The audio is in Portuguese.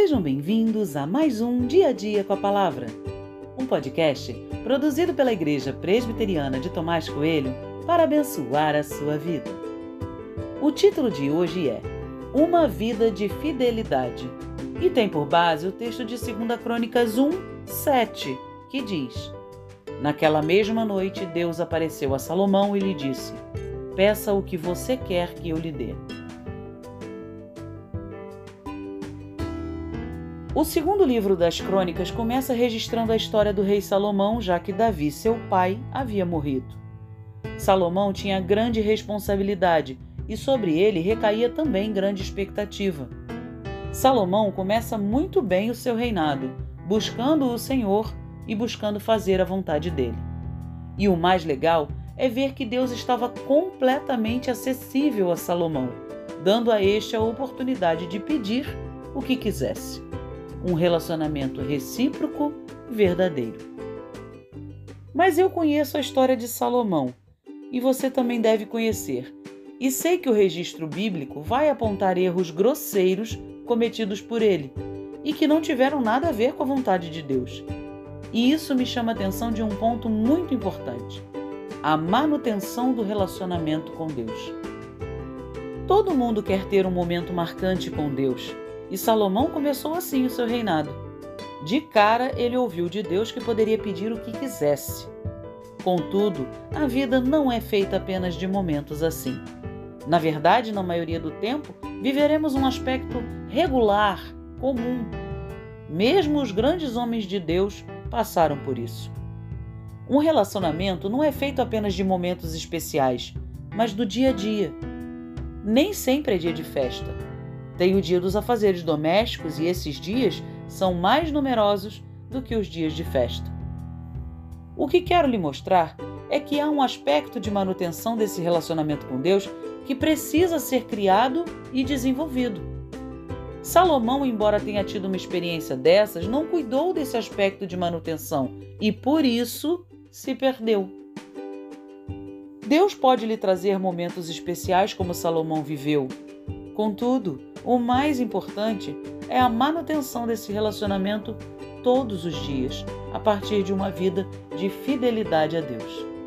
Sejam bem-vindos a mais um Dia a Dia com a Palavra, um podcast produzido pela Igreja Presbiteriana de Tomás Coelho para abençoar a sua vida. O título de hoje é Uma Vida de Fidelidade e tem por base o texto de 2 Crônicas 1, 7, que diz: Naquela mesma noite, Deus apareceu a Salomão e lhe disse: Peça o que você quer que eu lhe dê. O segundo livro das Crônicas começa registrando a história do rei Salomão, já que Davi, seu pai, havia morrido. Salomão tinha grande responsabilidade e sobre ele recaía também grande expectativa. Salomão começa muito bem o seu reinado, buscando o Senhor e buscando fazer a vontade dele. E o mais legal é ver que Deus estava completamente acessível a Salomão, dando a este a oportunidade de pedir o que quisesse um relacionamento recíproco verdadeiro. Mas eu conheço a história de Salomão e você também deve conhecer. E sei que o registro bíblico vai apontar erros grosseiros cometidos por ele e que não tiveram nada a ver com a vontade de Deus. E isso me chama a atenção de um ponto muito importante: a manutenção do relacionamento com Deus. Todo mundo quer ter um momento marcante com Deus e Salomão começou assim o seu reinado. De cara, ele ouviu de Deus que poderia pedir o que quisesse. Contudo, a vida não é feita apenas de momentos assim. Na verdade, na maioria do tempo, viveremos um aspecto regular, comum. Mesmo os grandes homens de Deus passaram por isso. Um relacionamento não é feito apenas de momentos especiais, mas do dia a dia. Nem sempre é dia de festa tem o dia dos afazeres domésticos e esses dias são mais numerosos do que os dias de festa. O que quero lhe mostrar é que há um aspecto de manutenção desse relacionamento com Deus que precisa ser criado e desenvolvido. Salomão, embora tenha tido uma experiência dessas, não cuidou desse aspecto de manutenção e por isso se perdeu. Deus pode lhe trazer momentos especiais como Salomão viveu. Contudo, o mais importante é a manutenção desse relacionamento todos os dias, a partir de uma vida de fidelidade a Deus.